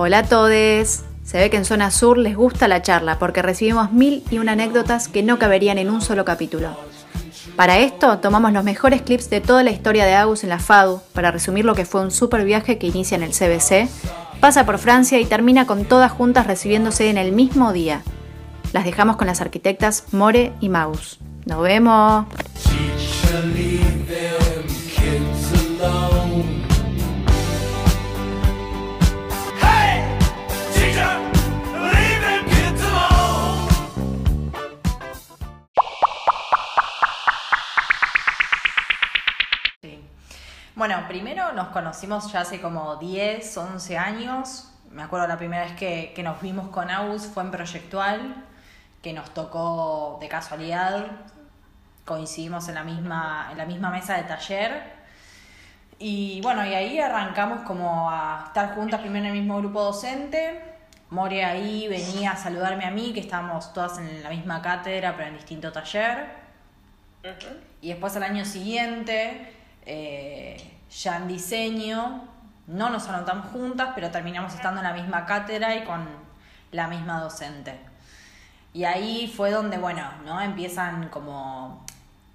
Hola a todos. Se ve que en Zona Sur les gusta la charla porque recibimos mil y una anécdotas que no caberían en un solo capítulo. Para esto tomamos los mejores clips de toda la historia de Agus en la FADU para resumir lo que fue un super viaje que inicia en el CBC, pasa por Francia y termina con todas juntas recibiéndose en el mismo día. Las dejamos con las arquitectas More y Maus. ¡Nos vemos! Primero nos conocimos ya hace como 10, 11 años. Me acuerdo la primera vez que, que nos vimos con Aus fue en Proyectual, que nos tocó de casualidad. Coincidimos en la misma, en la misma mesa de taller. Y bueno, y ahí arrancamos como a estar juntas primero en el mismo grupo docente. More ahí venía a saludarme a mí, que estábamos todas en la misma cátedra, pero en distinto taller. Y después al año siguiente eh, ya en diseño, no nos anotamos juntas, pero terminamos estando en la misma cátedra y con la misma docente. Y ahí fue donde, bueno, ¿no? Empiezan como,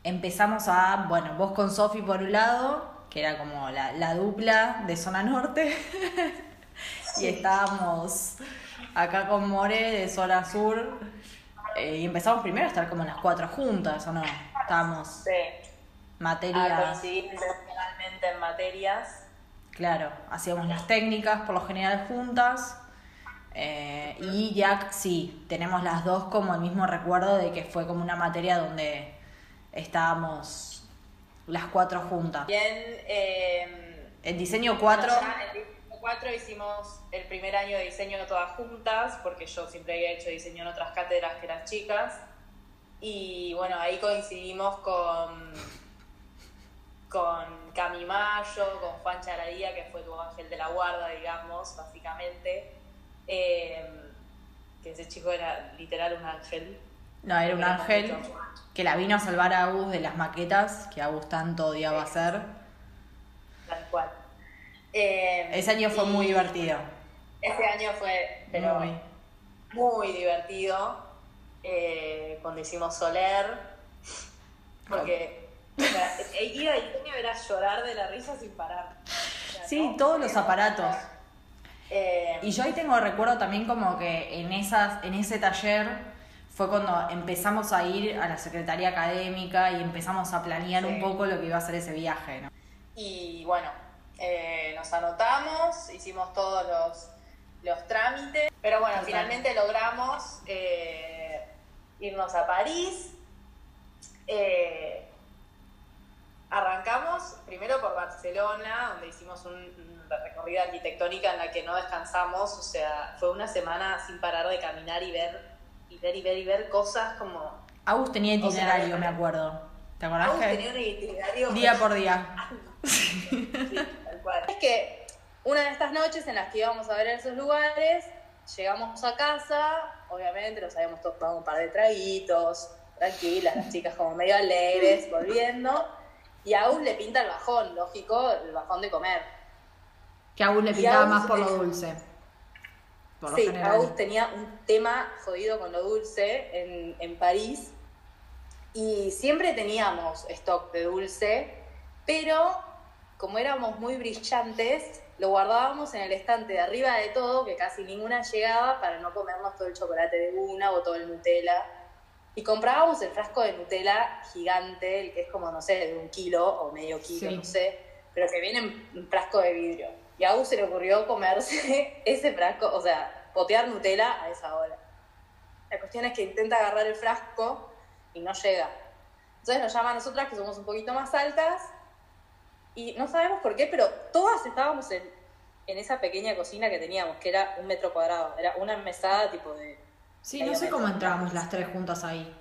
empezamos a, bueno, vos con Sofi por un lado, que era como la, dupla de zona norte, y estábamos acá con More de zona sur, eh, y empezamos primero a estar como las cuatro juntas, ¿o no? Estábamos materias. A en materias. Claro, hacíamos las técnicas por lo general juntas. Eh, y ya sí, tenemos las dos como el mismo recuerdo de que fue como una materia donde estábamos las cuatro juntas. Bien, eh, el diseño 4. En diseño 4 hicimos el primer año de diseño todas juntas, porque yo siempre había hecho diseño en otras cátedras que eran chicas. Y bueno, ahí coincidimos con con Cami Mayo, con Juan Charadía, que fue tu ángel de la guarda, digamos, básicamente. Eh, que ese chico era literal un ángel. No, era un ángel que la vino a salvar a Agus de las maquetas que Agus tanto odiaba hacer. Tal cual. Eh, ese año fue muy divertido. Ese año fue, pero muy, muy divertido. Eh, cuando hicimos Soler, porque ir a diseño era llorar de la risa sin parar. sí, todos los aparatos. Eh, y yo ahí tengo recuerdo también como que en, esas, en ese taller fue cuando empezamos a ir a la Secretaría Académica y empezamos a planear un poco lo que iba a ser ese viaje. ¿no? Y bueno, eh, nos anotamos, hicimos todos los, los trámites, pero bueno, finalmente logramos eh, irnos a París. Eh, primero por Barcelona, donde hicimos una recorrida arquitectónica en la que no descansamos, o sea, fue una semana sin parar de caminar y ver, y ver, y ver, y ver cosas como... Agus tenía itinerario, me acuerdo. ¿Te acordás? Agus tenía un itinerario... Día por día. sí, tal cual. Es que una de estas noches en las que íbamos a ver esos lugares, llegamos a casa, obviamente nos habíamos tomado un par de traguitos, tranquilas, las chicas como medio alegres, volviendo y a Agus le pinta el bajón, lógico, el bajón de comer. Que a Agus le pintaba más por lo dulce. sí, Agus tenía un tema jodido con lo dulce en, en París. Y siempre teníamos stock de dulce, pero como éramos muy brillantes, lo guardábamos en el estante de arriba de todo, que casi ninguna llegaba, para no comernos todo el chocolate de una o todo el Nutella y comprábamos el frasco de Nutella gigante, el que es como, no sé, de un kilo o medio kilo, no sé, pero que viene en un frasco de vidrio. Y a Agus se le ocurrió comerse ese frasco, o sea, potear Nutella a esa hora. La cuestión es que intenta agarrar el frasco y no llega. Entonces nos llama a nosotras, que somos un poquito más altas, y no sabemos por qué, pero todas estábamos en, en esa pequeña cocina que teníamos, que era un metro cuadrado. Era una mesada tipo de Sí, no sé cómo entramos las tres juntas ahí.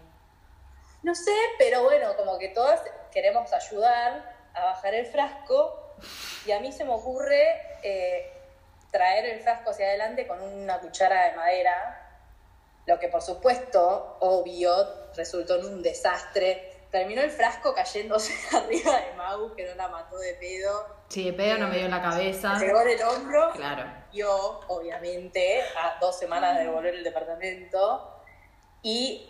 No sé, pero bueno, como que todas queremos ayudar a bajar el frasco y a mí se me ocurre eh, traer el frasco hacia adelante con una cuchara de madera, lo que por supuesto, obvio, resultó en un desastre. Terminó el frasco cayéndose arriba de Mau, que no la mató de pedo. Sí, de pedo no me dio en la cabeza. Pegó en el hombro. Claro. Yo, obviamente, a dos semanas de volver al departamento. Y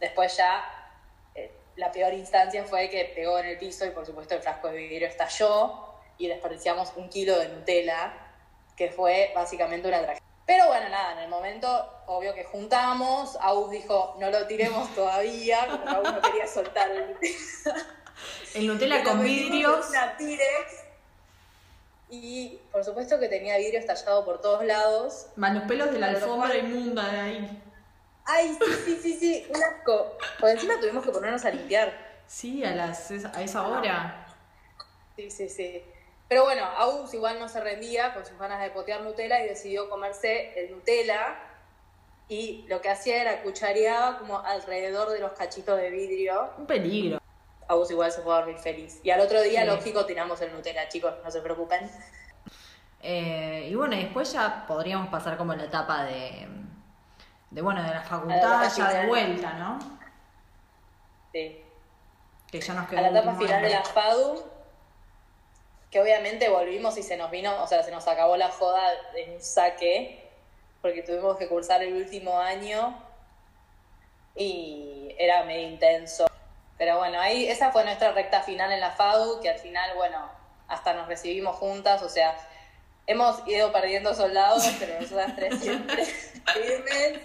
después ya eh, la peor instancia fue que pegó en el piso y por supuesto el frasco de vidrio estalló y desperdiciamos un kilo de Nutella, que fue básicamente una tragedia. Pero bueno, nada, en el momento, obvio que juntamos, Aus dijo, no lo tiremos todavía, como Aus no quería soltar el Nutella. El Nutella con vidrios. Una Tirex. Y por supuesto que tenía vidrio estallado por todos lados. Más los pelos de la alfombra inmunda de ahí. Ay, sí, sí, sí, sí, un asco. Por encima tuvimos que ponernos a limpiar. Sí, a, las, a esa hora. Sí, sí, sí. Pero bueno, Aus igual no se rendía con sus ganas de potear Nutella y decidió comerse el Nutella. Y lo que hacía era cuchareaba como alrededor de los cachitos de vidrio. Un peligro. Aus igual se fue a dormir feliz. Y al otro día, lógico, tiramos el Nutella, chicos, no se preocupen. Eh, y bueno, después ya podríamos pasar como la etapa de, de bueno, de la facultad, ya de vuelta, ¿no? Sí. Que ya nos quedó. A la etapa final de la FADU, que obviamente volvimos y se nos vino, o sea, se nos acabó la joda en un saque, porque tuvimos que cursar el último año y era medio intenso. Pero bueno, ahí esa fue nuestra recta final en la FADU, que al final, bueno, hasta nos recibimos juntas, o sea, hemos ido perdiendo soldados, pero nosotras tres siempre firmes,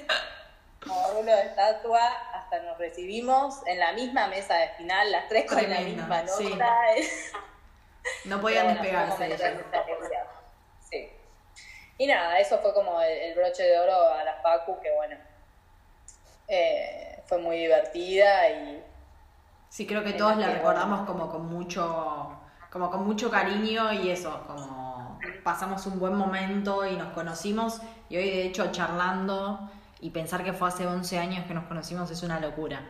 como rulo de estatua, hasta nos recibimos en la misma mesa de final, las tres con la misma nota. No podían despegarse. Sí. Y nada, eso fue como el, broche de oro a la Facu, que bueno, eh, fue muy divertida y... Sí, creo que todos la recordamos como con mucho, como con mucho cariño y eso, como pasamos un buen momento y nos conocimos y hoy de hecho charlando y pensar que fue hace 11 años que nos conocimos es una locura.